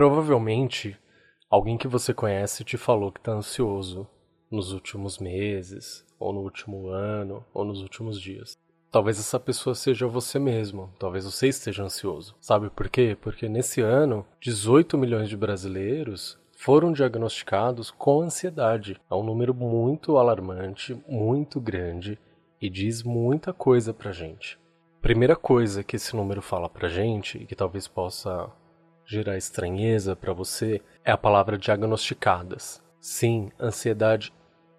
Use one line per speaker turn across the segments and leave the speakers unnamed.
Provavelmente, alguém que você conhece te falou que tá ansioso nos últimos meses, ou no último ano, ou nos últimos dias. Talvez essa pessoa seja você mesmo, talvez você esteja ansioso. Sabe por quê? Porque nesse ano, 18 milhões de brasileiros foram diagnosticados com ansiedade. É um número muito alarmante, muito grande e diz muita coisa pra gente. Primeira coisa que esse número fala pra gente e que talvez possa gerar estranheza para você é a palavra diagnosticadas. Sim, ansiedade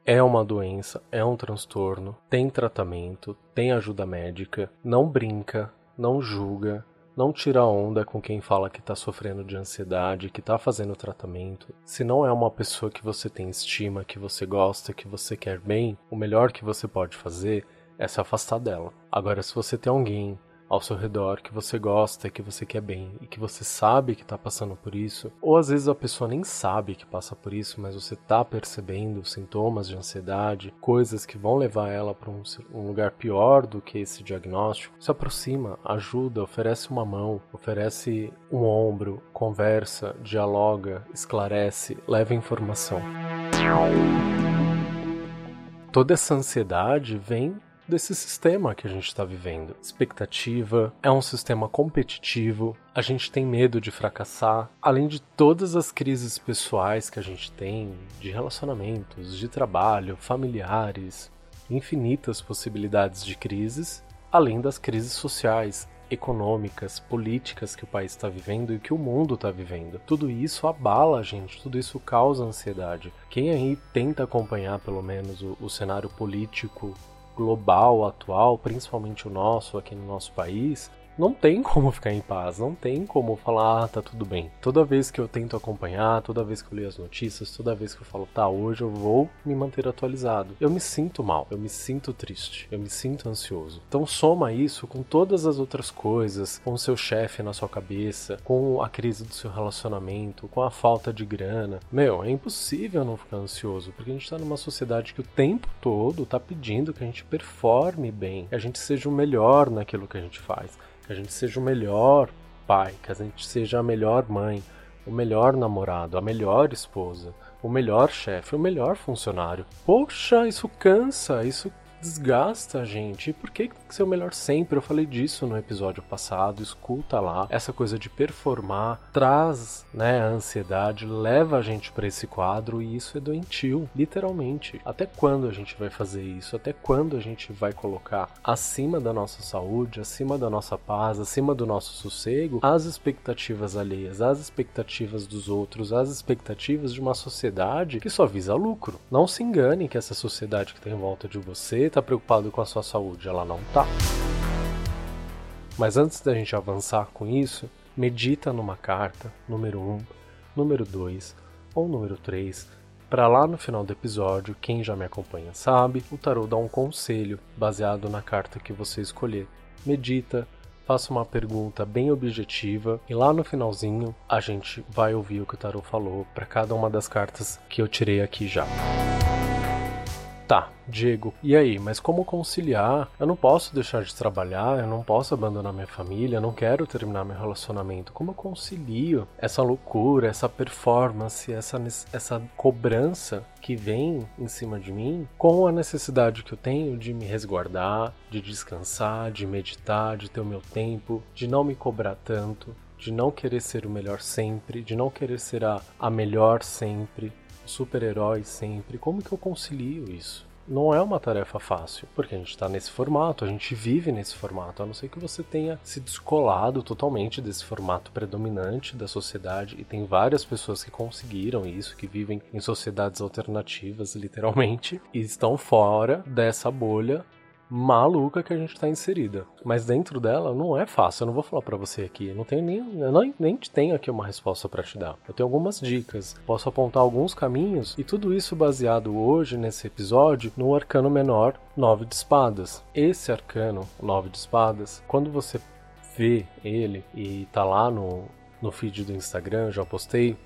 é uma doença, é um transtorno, tem tratamento, tem ajuda médica, não brinca, não julga, não tira onda com quem fala que está sofrendo de ansiedade, que está fazendo tratamento. Se não é uma pessoa que você tem estima, que você gosta, que você quer bem, o melhor que você pode fazer é se afastar dela. Agora, se você tem alguém ao seu redor que você gosta, que você quer bem e que você sabe que está passando por isso, ou às vezes a pessoa nem sabe que passa por isso, mas você está percebendo sintomas de ansiedade, coisas que vão levar ela para um, um, lugar pior do que esse diagnóstico, se aproxima, ajuda, oferece uma mão, oferece um ombro, conversa, dialoga, esclarece, leva informação. Toda essa ansiedade vem desse sistema que a gente está vivendo. Expectativa, é um sistema competitivo, a gente tem medo de fracassar, além de todas as crises pessoais que a gente tem, de relacionamentos, de trabalho, familiares, infinitas possibilidades de crises, além das crises sociais, econômicas, políticas que o país está vivendo e que o mundo está vivendo. Tudo isso abala a gente, tudo isso causa ansiedade. Quem aí tenta acompanhar pelo menos o, o cenário político global atual, principalmente o nosso aqui no nosso país, não tem como ficar em paz, não tem como falar, ah, tá tudo bem. Toda vez que eu tento acompanhar, toda vez que eu leio as notícias, toda vez que eu falo, tá, hoje eu vou me manter atualizado, eu me sinto mal, eu me sinto triste, eu me sinto ansioso. Então soma isso com todas as outras coisas, com o seu chefe na sua cabeça, com a crise do seu relacionamento, com a falta de grana. Meu, é impossível não ficar ansioso, porque a gente tá numa sociedade que o tempo todo tá pedindo que a gente performe bem, que a gente seja o melhor naquilo que a gente faz que a gente seja o melhor pai, que a gente seja a melhor mãe, o melhor namorado, a melhor esposa, o melhor chefe, o melhor funcionário. Poxa, isso cansa, isso desgasta a gente. Por que tem que ser o melhor sempre? Eu falei disso no episódio passado, escuta lá. Essa coisa de performar traz, né, a ansiedade, leva a gente para esse quadro e isso é doentio, literalmente. Até quando a gente vai fazer isso? Até quando a gente vai colocar acima da nossa saúde, acima da nossa paz, acima do nosso sossego, as expectativas alheias, as expectativas dos outros, as expectativas de uma sociedade que só visa lucro? Não se engane que essa sociedade que está em volta de você está preocupado com a sua saúde, ela não tá. Mas antes da gente avançar com isso, medita numa carta, número 1, número 2 ou número 3, para lá no final do episódio, quem já me acompanha sabe, o tarô dá um conselho baseado na carta que você escolher. Medita, faça uma pergunta bem objetiva e lá no finalzinho a gente vai ouvir o que o tarô falou para cada uma das cartas que eu tirei aqui já. Tá, Diego, e aí, mas como conciliar? Eu não posso deixar de trabalhar, eu não posso abandonar minha família, eu não quero terminar meu relacionamento. Como eu concilio essa loucura, essa performance, essa, essa cobrança que vem em cima de mim com a necessidade que eu tenho de me resguardar, de descansar, de meditar, de ter o meu tempo, de não me cobrar tanto, de não querer ser o melhor sempre, de não querer ser a, a melhor sempre, super-herói sempre. Como que eu concilio isso? Não é uma tarefa fácil, porque a gente está nesse formato, a gente vive nesse formato, a não ser que você tenha se descolado totalmente desse formato predominante da sociedade, e tem várias pessoas que conseguiram isso, que vivem em sociedades alternativas, literalmente, e estão fora dessa bolha maluca que a gente está inserida. Mas dentro dela não é fácil. Eu não vou falar para você aqui. Eu não tenho nem, não, nem tenho aqui uma resposta para te dar. Eu tenho algumas dicas. Posso apontar alguns caminhos e tudo isso baseado hoje nesse episódio no arcano menor, nove de espadas. Esse arcano, nove de espadas, quando você vê ele e tá lá no no feed do Instagram, já postei,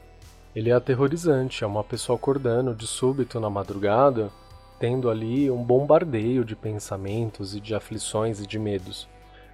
ele é aterrorizante, é uma pessoa acordando de súbito na madrugada tendo ali um bombardeio de pensamentos e de aflições e de medos.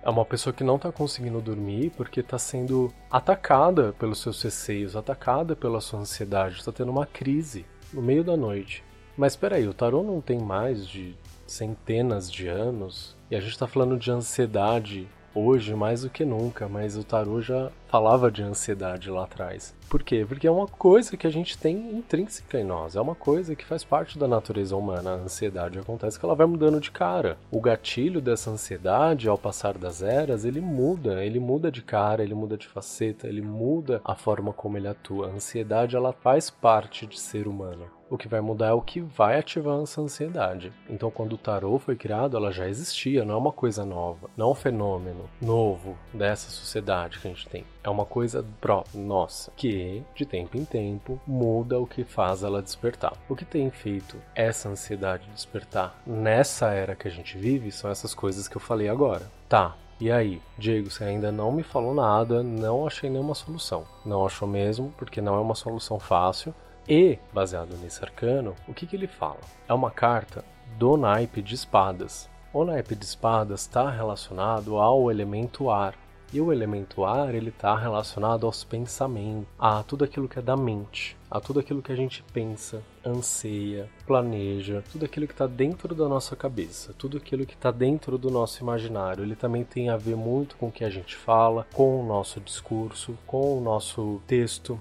É uma pessoa que não está conseguindo dormir porque está sendo atacada pelos seus receios, atacada pela sua ansiedade, está tendo uma crise no meio da noite. Mas espera aí, o tarô não tem mais de centenas de anos e a gente está falando de ansiedade hoje mais do que nunca, mas o tarô já falava de ansiedade lá atrás. Por quê? Porque é uma coisa que a gente tem intrínseca em nós, é uma coisa que faz parte da natureza humana. A ansiedade acontece que ela vai mudando de cara. O gatilho dessa ansiedade, ao passar das eras, ele muda, ele muda de cara, ele muda de faceta, ele muda a forma como ele atua. A ansiedade ela faz parte de ser humano o que vai mudar é o que vai ativar essa ansiedade. Então, quando o tarô foi criado, ela já existia, não é uma coisa nova, não é um fenômeno novo dessa sociedade que a gente tem. É uma coisa própria, nossa, que de tempo em tempo muda o que faz ela despertar. O que tem feito essa ansiedade despertar nessa era que a gente vive são essas coisas que eu falei agora. Tá, e aí, Diego, você ainda não me falou nada, não achei nenhuma solução. Não achou mesmo, porque não é uma solução fácil. E, baseado nesse arcano, o que, que ele fala? É uma carta do naipe de espadas. O naipe de espadas está relacionado ao elemento ar. E o elemento ar ele está relacionado aos pensamentos, a tudo aquilo que é da mente, a tudo aquilo que a gente pensa, anseia, planeja, tudo aquilo que está dentro da nossa cabeça, tudo aquilo que está dentro do nosso imaginário. Ele também tem a ver muito com o que a gente fala, com o nosso discurso, com o nosso texto,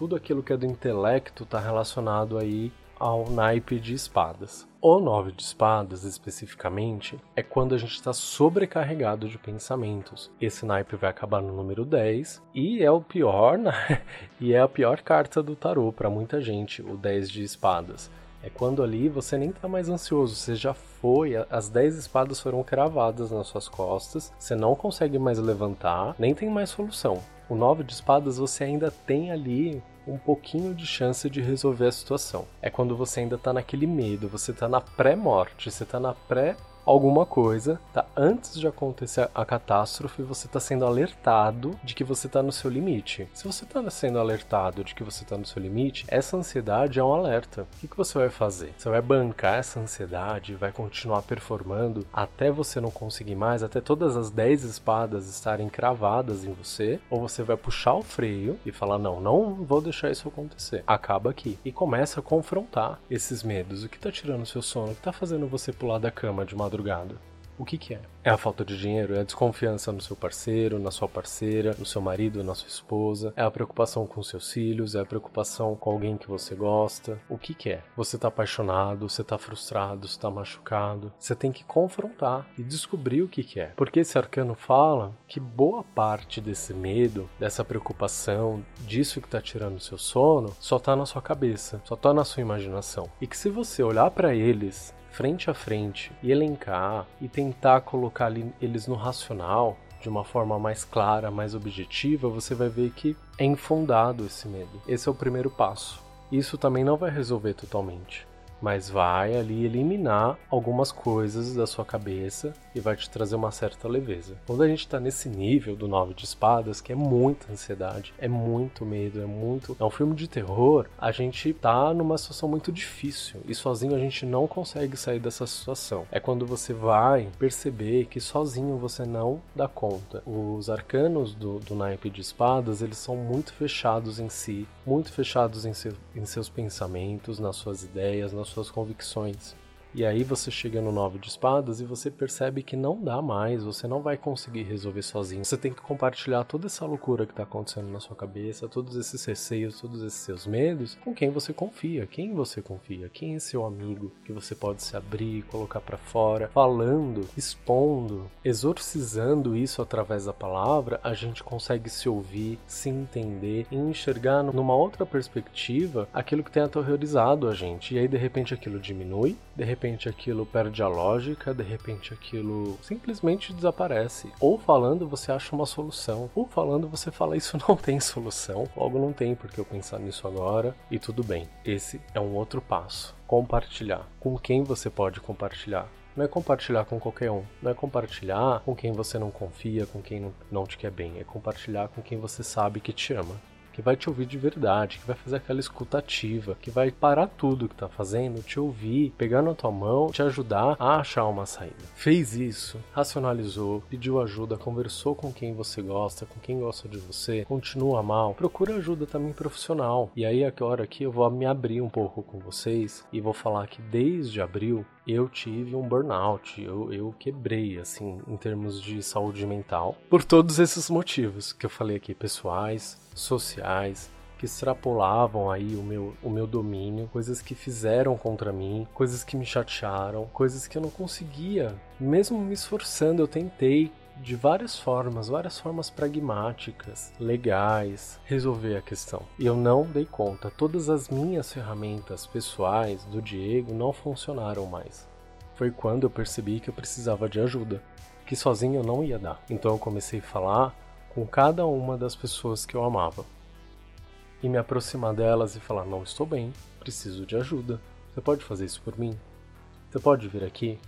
tudo aquilo que é do intelecto está relacionado aí ao naipe de espadas. O nove de espadas, especificamente, é quando a gente está sobrecarregado de pensamentos. Esse naipe vai acabar no número 10 e é o pior, né? e é a pior carta do tarô para muita gente, o 10 de espadas. É quando ali você nem tá mais ansioso, você já foi, as 10 espadas foram cravadas nas suas costas, você não consegue mais levantar, nem tem mais solução. O 9 de espadas você ainda tem ali um pouquinho de chance de resolver a situação. É quando você ainda tá naquele medo, você tá na pré-morte, você tá na pré alguma coisa, tá? Antes de acontecer a catástrofe, você tá sendo alertado de que você tá no seu limite. Se você tá sendo alertado de que você tá no seu limite, essa ansiedade é um alerta. O que, que você vai fazer? Você vai bancar essa ansiedade, vai continuar performando até você não conseguir mais, até todas as 10 espadas estarem cravadas em você, ou você vai puxar o freio e falar: não, não vou deixar isso acontecer. Acaba aqui. E começa a confrontar esses medos. O que tá tirando seu sono? O que tá fazendo você pular da cama de madrugada? Madrugada. O que, que é? É a falta de dinheiro, é a desconfiança no seu parceiro, na sua parceira, no seu marido, na sua esposa, é a preocupação com seus filhos, é a preocupação com alguém que você gosta. O que, que é? Você tá apaixonado, você tá frustrado, você tá machucado. Você tem que confrontar e descobrir o que, que é. Porque esse arcano fala que boa parte desse medo, dessa preocupação, disso que tá tirando o seu sono, só tá na sua cabeça, só tá na sua imaginação. E que se você olhar para eles frente a frente e elencar e tentar colocar eles no racional de uma forma mais clara, mais objetiva, você vai ver que é infundado esse medo. Esse é o primeiro passo. Isso também não vai resolver totalmente mas vai ali eliminar algumas coisas da sua cabeça e vai te trazer uma certa leveza. Quando a gente tá nesse nível do nove de espadas, que é muita ansiedade, é muito medo, é muito. É um filme de terror, a gente tá numa situação muito difícil e sozinho a gente não consegue sair dessa situação. É quando você vai perceber que sozinho você não dá conta. Os arcanos do, do naipe de espadas, eles são muito fechados em si, muito fechados em, em seus pensamentos, nas suas ideias, nas suas convicções. E aí você chega no nove de espadas e você percebe que não dá mais, você não vai conseguir resolver sozinho. Você tem que compartilhar toda essa loucura que está acontecendo na sua cabeça, todos esses receios, todos esses seus medos, com quem você confia, quem você confia, quem é seu amigo que você pode se abrir, colocar para fora, falando, expondo, exorcizando isso através da palavra, a gente consegue se ouvir, se entender e enxergar numa outra perspectiva aquilo que tem aterrorizado a gente. E aí de repente aquilo diminui, de repente repente aquilo perde a lógica, de repente aquilo simplesmente desaparece. Ou falando você acha uma solução, ou falando você fala isso não tem solução, logo não tem porque eu pensar nisso agora e tudo bem. Esse é um outro passo. Compartilhar. Com quem você pode compartilhar? Não é compartilhar com qualquer um. Não é compartilhar com quem você não confia, com quem não te quer bem. É compartilhar com quem você sabe que te ama que vai te ouvir de verdade, que vai fazer aquela escutativa, que vai parar tudo que tá fazendo, te ouvir, pegar na tua mão, te ajudar a achar uma saída. Fez isso, racionalizou, pediu ajuda, conversou com quem você gosta, com quem gosta de você, continua mal, procura ajuda também profissional. E aí agora aqui eu vou me abrir um pouco com vocês e vou falar que desde abril eu tive um burnout, eu, eu quebrei, assim, em termos de saúde mental, por todos esses motivos que eu falei aqui, pessoais, sociais, que extrapolavam aí o meu, o meu domínio, coisas que fizeram contra mim, coisas que me chatearam, coisas que eu não conseguia. Mesmo me esforçando, eu tentei de várias formas, várias formas pragmáticas, legais, resolver a questão. E eu não dei conta. Todas as minhas ferramentas pessoais do Diego não funcionaram mais. Foi quando eu percebi que eu precisava de ajuda, que sozinho eu não ia dar. Então eu comecei a falar com cada uma das pessoas que eu amava. E me aproximar delas e falar: "Não estou bem, preciso de ajuda. Você pode fazer isso por mim? Você pode vir aqui?"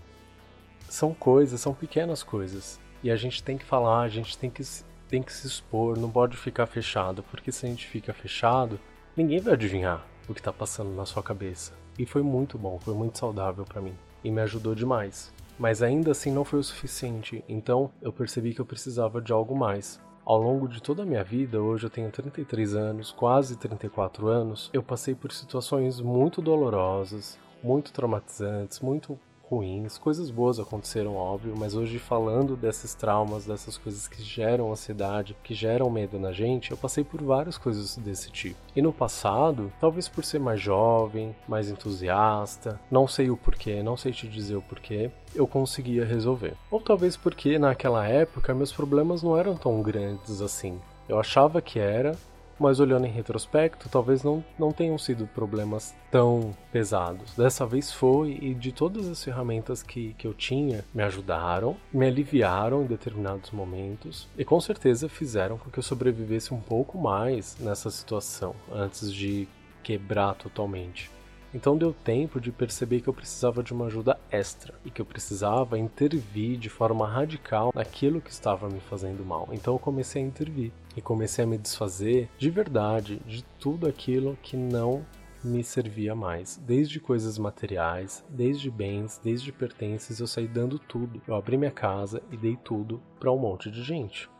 São coisas, são pequenas coisas e a gente tem que falar, a gente tem que, tem que se expor, não pode ficar fechado, porque se a gente fica fechado, ninguém vai adivinhar o que está passando na sua cabeça. E foi muito bom, foi muito saudável para mim e me ajudou demais. Mas ainda assim não foi o suficiente, então eu percebi que eu precisava de algo mais. Ao longo de toda a minha vida, hoje eu tenho 33 anos, quase 34 anos, eu passei por situações muito dolorosas, muito traumatizantes, muito ruins, coisas boas aconteceram, óbvio, mas hoje falando desses traumas, dessas coisas que geram ansiedade, que geram medo na gente, eu passei por várias coisas desse tipo. E no passado, talvez por ser mais jovem, mais entusiasta, não sei o porquê, não sei te dizer o porquê, eu conseguia resolver. Ou talvez porque naquela época meus problemas não eram tão grandes assim. Eu achava que era, mas olhando em retrospecto, talvez não, não tenham sido problemas tão pesados. Dessa vez foi, e de todas as ferramentas que, que eu tinha, me ajudaram, me aliviaram em determinados momentos, e com certeza fizeram com que eu sobrevivesse um pouco mais nessa situação, antes de quebrar totalmente. Então deu tempo de perceber que eu precisava de uma ajuda extra e que eu precisava intervir de forma radical naquilo que estava me fazendo mal. Então eu comecei a intervir e comecei a me desfazer de verdade de tudo aquilo que não me servia mais, desde coisas materiais, desde bens, desde pertences, eu saí dando tudo. Eu abri minha casa e dei tudo para um monte de gente.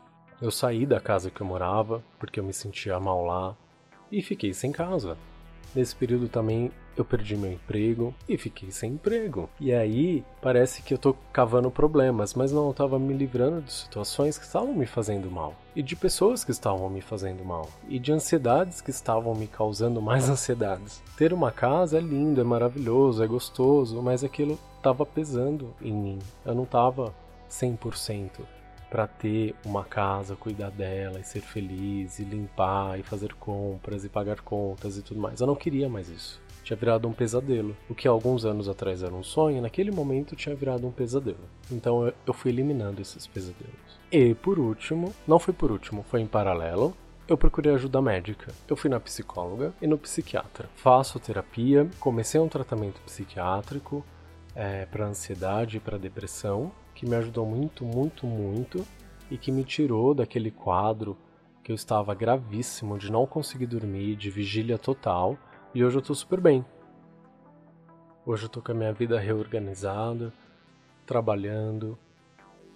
Eu saí da casa que eu morava porque eu me sentia mal lá e fiquei sem casa. Nesse período também eu perdi meu emprego e fiquei sem emprego. E aí parece que eu tô cavando problemas, mas não, eu tava me livrando de situações que estavam me fazendo mal. E de pessoas que estavam me fazendo mal. E de ansiedades que estavam me causando mais ansiedades. Ter uma casa é lindo, é maravilhoso, é gostoso, mas aquilo tava pesando em mim. Eu não tava 100% para ter uma casa, cuidar dela e ser feliz e limpar e fazer compras e pagar contas e tudo mais. Eu não queria mais isso. Tinha virado um pesadelo. O que alguns anos atrás era um sonho, naquele momento tinha virado um pesadelo. Então eu fui eliminando esses pesadelos. E por último, não foi por último, foi em paralelo, eu procurei ajuda médica. Eu fui na psicóloga e no psiquiatra. Faço terapia, comecei um tratamento psiquiátrico é, para ansiedade e para depressão que me ajudou muito, muito, muito e que me tirou daquele quadro que eu estava gravíssimo de não conseguir dormir, de vigília total, e hoje eu tô super bem. Hoje eu tô com a minha vida reorganizada, trabalhando,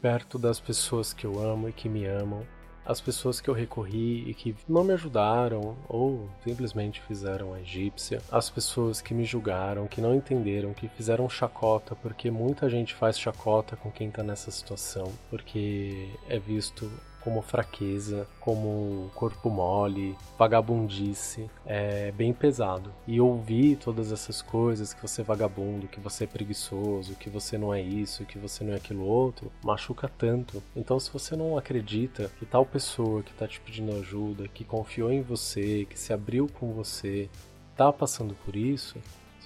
perto das pessoas que eu amo e que me amam, as pessoas que eu recorri e que não me ajudaram ou simplesmente fizeram a egípcia, as pessoas que me julgaram, que não entenderam, que fizeram chacota, porque muita gente faz chacota com quem tá nessa situação, porque é visto como fraqueza, como corpo mole, vagabundice, é bem pesado. E ouvir todas essas coisas, que você é vagabundo, que você é preguiçoso, que você não é isso, que você não é aquilo outro, machuca tanto. Então se você não acredita que tal pessoa que tá te pedindo ajuda, que confiou em você, que se abriu com você, tá passando por isso,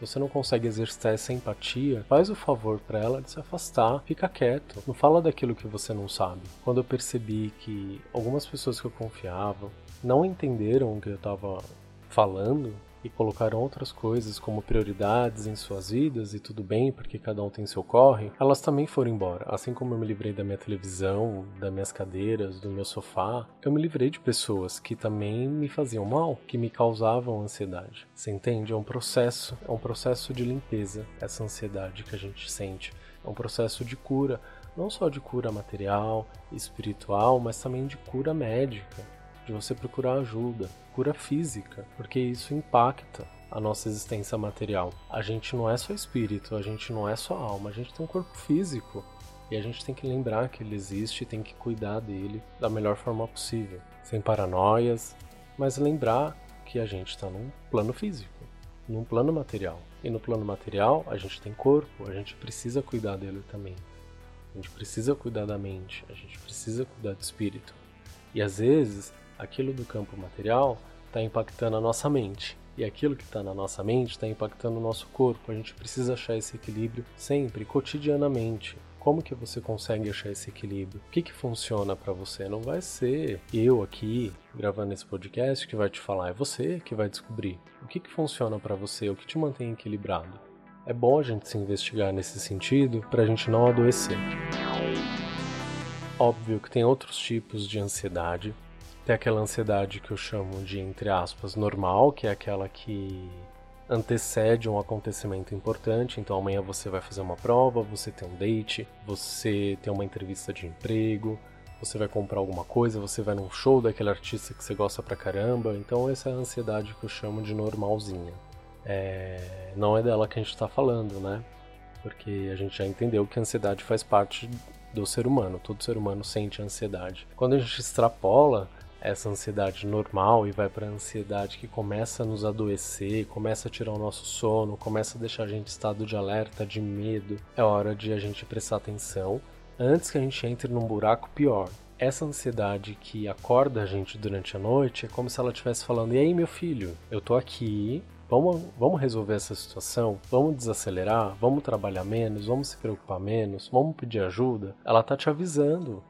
se você não consegue exercitar essa empatia, faz o favor para ela de se afastar, fica quieto, não fala daquilo que você não sabe. Quando eu percebi que algumas pessoas que eu confiava não entenderam o que eu estava falando, e colocaram outras coisas como prioridades em suas vidas e tudo bem, porque cada um tem seu corre, elas também foram embora. Assim como eu me livrei da minha televisão, das minhas cadeiras, do meu sofá, eu me livrei de pessoas que também me faziam mal, que me causavam ansiedade. Você entende? É um processo, é um processo de limpeza, essa ansiedade que a gente sente. É um processo de cura, não só de cura material, espiritual, mas também de cura médica de você procurar ajuda, cura física, porque isso impacta a nossa existência material. A gente não é só espírito, a gente não é só alma, a gente tem um corpo físico. E a gente tem que lembrar que ele existe e tem que cuidar dele da melhor forma possível, sem paranoias, mas lembrar que a gente está num plano físico, num plano material. E no plano material a gente tem corpo, a gente precisa cuidar dele também. A gente precisa cuidar da mente, a gente precisa cuidar do espírito. E às vezes aquilo do campo material está impactando a nossa mente. E aquilo que está na nossa mente está impactando o nosso corpo. A gente precisa achar esse equilíbrio sempre, cotidianamente. Como que você consegue achar esse equilíbrio? O que, que funciona para você? Não vai ser eu aqui gravando esse podcast que vai te falar, é você que vai descobrir. O que, que funciona para você? O que te mantém equilibrado? É bom a gente se investigar nesse sentido para a gente não adoecer. Óbvio que tem outros tipos de ansiedade, tem aquela ansiedade que eu chamo de, entre aspas, normal, que é aquela que antecede um acontecimento importante. Então amanhã você vai fazer uma prova, você tem um date, você tem uma entrevista de emprego, você vai comprar alguma coisa, você vai num show daquele artista que você gosta pra caramba. Então essa é a ansiedade que eu chamo de normalzinha. É... Não é dela que a gente está falando, né? Porque a gente já entendeu que a ansiedade faz parte do ser humano. Todo ser humano sente ansiedade. Quando a gente extrapola essa ansiedade normal e vai para a ansiedade que começa a nos adoecer, começa a tirar o nosso sono, começa a deixar a gente em estado de alerta, de medo, é hora de a gente prestar atenção antes que a gente entre num buraco pior. Essa ansiedade que acorda a gente durante a noite é como se ela estivesse falando: "E aí, meu filho, eu tô aqui, Vamos, vamos resolver essa situação? Vamos desacelerar? Vamos trabalhar menos? Vamos se preocupar menos? Vamos pedir ajuda? Ela tá te avisando.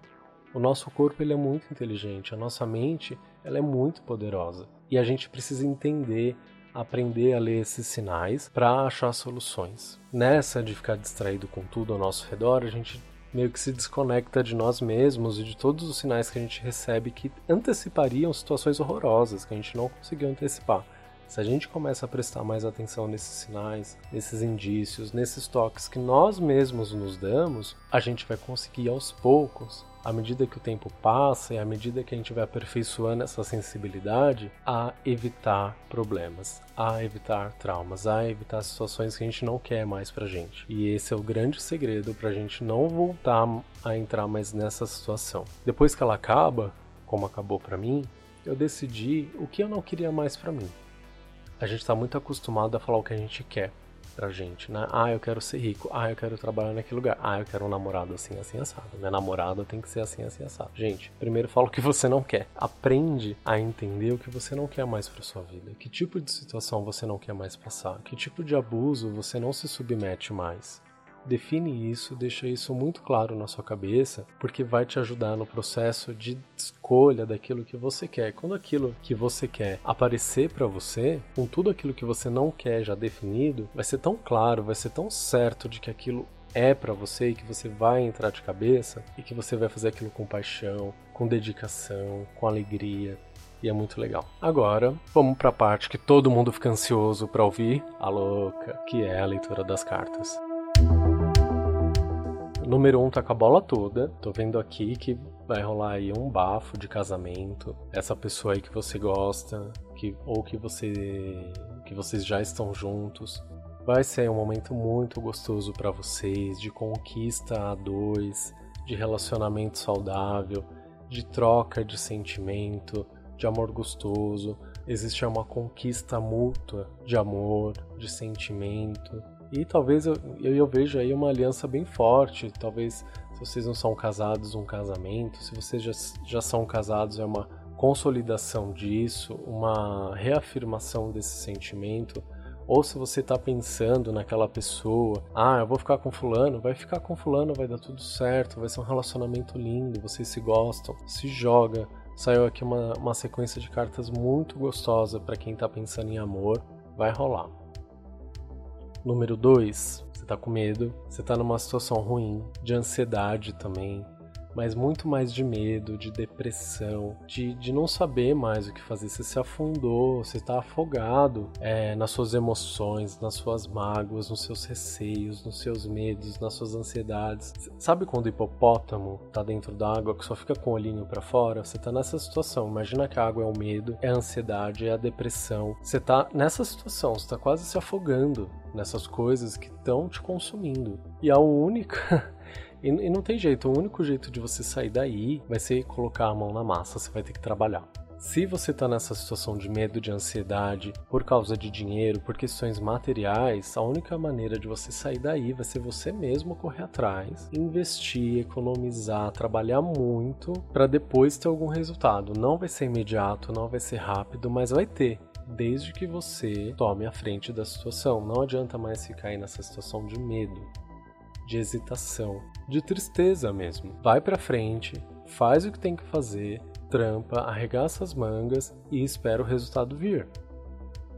O nosso corpo ele é muito inteligente, a nossa mente ela é muito poderosa e a gente precisa entender, aprender a ler esses sinais para achar soluções. Nessa de ficar distraído com tudo ao nosso redor, a gente meio que se desconecta de nós mesmos e de todos os sinais que a gente recebe que antecipariam situações horrorosas que a gente não conseguiu antecipar. Se a gente começa a prestar mais atenção nesses sinais, nesses indícios, nesses toques que nós mesmos nos damos, a gente vai conseguir aos poucos à medida que o tempo passa e à medida que a gente vai aperfeiçoando essa sensibilidade, a evitar problemas, a evitar traumas, a evitar situações que a gente não quer mais pra gente. E esse é o grande segredo pra gente não voltar a entrar mais nessa situação. Depois que ela acaba, como acabou para mim, eu decidi o que eu não queria mais para mim a gente está muito acostumado a falar o que a gente quer pra gente, né? Ah, eu quero ser rico. Ah, eu quero trabalhar naquele lugar. Ah, eu quero um namorado assim, assim, assado. Minha namorada tem que ser assim, assim, assado. Gente, primeiro fala o que você não quer. Aprende a entender o que você não quer mais pra sua vida. Que tipo de situação você não quer mais passar. Que tipo de abuso você não se submete mais. Define isso, deixa isso muito claro na sua cabeça, porque vai te ajudar no processo de escolha daquilo que você quer. Quando aquilo que você quer aparecer para você, com tudo aquilo que você não quer já definido, vai ser tão claro, vai ser tão certo de que aquilo é para você e que você vai entrar de cabeça e que você vai fazer aquilo com paixão, com dedicação, com alegria, e é muito legal. Agora, vamos para a parte que todo mundo fica ansioso para ouvir, a louca, que é a leitura das cartas número 1 um tá com a bola toda. Tô vendo aqui que vai rolar aí um bafo de casamento. Essa pessoa aí que você gosta, que ou que você que vocês já estão juntos. Vai ser um momento muito gostoso para vocês, de conquista a dois, de relacionamento saudável, de troca de sentimento, de amor gostoso. Existe uma conquista mútua de amor, de sentimento, e talvez eu, eu, eu vejo aí uma aliança bem forte. Talvez se vocês não são casados, um casamento. Se vocês já, já são casados, é uma consolidação disso, uma reafirmação desse sentimento. Ou se você está pensando naquela pessoa, ah, eu vou ficar com fulano, vai ficar com fulano, vai dar tudo certo, vai ser um relacionamento lindo, vocês se gostam, se joga. Saiu aqui uma, uma sequência de cartas muito gostosa para quem está pensando em amor vai rolar. Número 2, você tá com medo, você tá numa situação ruim, de ansiedade também, mas muito mais de medo, de depressão, de, de não saber mais o que fazer. Você se afundou, você está afogado é, nas suas emoções, nas suas mágoas, nos seus receios, nos seus medos, nas suas ansiedades. Sabe quando o hipopótamo está dentro da água que só fica com o olhinho para fora? Você está nessa situação. Imagina que a água é o medo, é a ansiedade, é a depressão. Você está nessa situação, você está quase se afogando nessas coisas que estão te consumindo. E a única E, e não tem jeito, o único jeito de você sair daí vai ser colocar a mão na massa, você vai ter que trabalhar. Se você está nessa situação de medo, de ansiedade, por causa de dinheiro, por questões materiais, a única maneira de você sair daí vai ser você mesmo correr atrás, investir, economizar, trabalhar muito para depois ter algum resultado. Não vai ser imediato, não vai ser rápido, mas vai ter. Desde que você tome a frente da situação. Não adianta mais ficar aí nessa situação de medo de hesitação, de tristeza mesmo. Vai para frente, faz o que tem que fazer, trampa, arregaça as mangas e espera o resultado vir.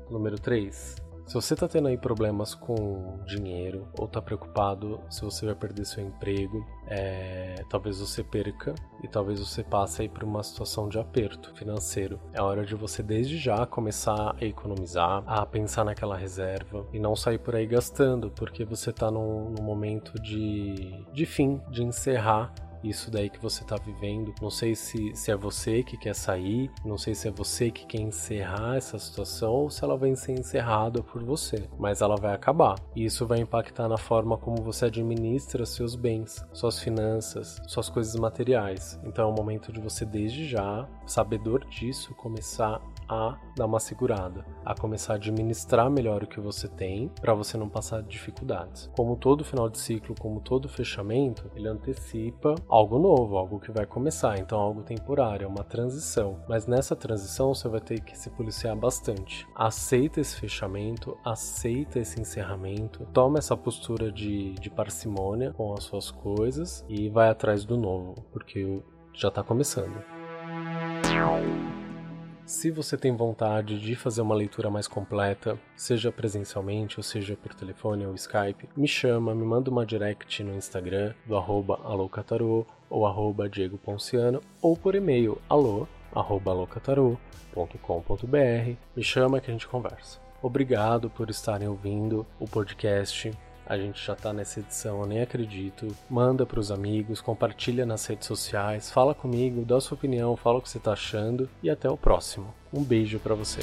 Número 3. Se você está tendo aí problemas com dinheiro ou está preocupado se você vai perder seu emprego, é, talvez você perca e talvez você passe aí por uma situação de aperto financeiro. É hora de você desde já começar a economizar, a pensar naquela reserva e não sair por aí gastando, porque você está num, num momento de, de fim, de encerrar isso daí que você está vivendo. Não sei se, se é você que quer sair, não sei se é você que quer encerrar essa situação ou se ela vai ser encerrada por você, mas ela vai acabar. E isso vai impactar na forma como você administra seus bens, suas finanças, suas coisas materiais. Então é o momento de você, desde já, sabedor disso, começar a dar uma segurada, a começar a administrar melhor o que você tem para você não passar dificuldades. Como todo final de ciclo, como todo fechamento, ele antecipa algo novo, algo que vai começar, então algo temporário, é uma transição. Mas nessa transição você vai ter que se policiar bastante. Aceita esse fechamento, aceita esse encerramento, toma essa postura de, de parcimônia com as suas coisas e vai atrás do novo, porque já está começando. Se você tem vontade de fazer uma leitura mais completa, seja presencialmente ou seja por telefone ou Skype, me chama, me manda uma direct no Instagram do arroba alocatarô ou arroba Diego Ponciano ou por e-mail alô alocatarô.com.br. Me chama que a gente conversa. Obrigado por estarem ouvindo o podcast. A gente já tá nessa edição, eu nem acredito. Manda pros amigos, compartilha nas redes sociais, fala comigo, dá sua opinião, fala o que você tá achando e até o próximo. Um beijo para você.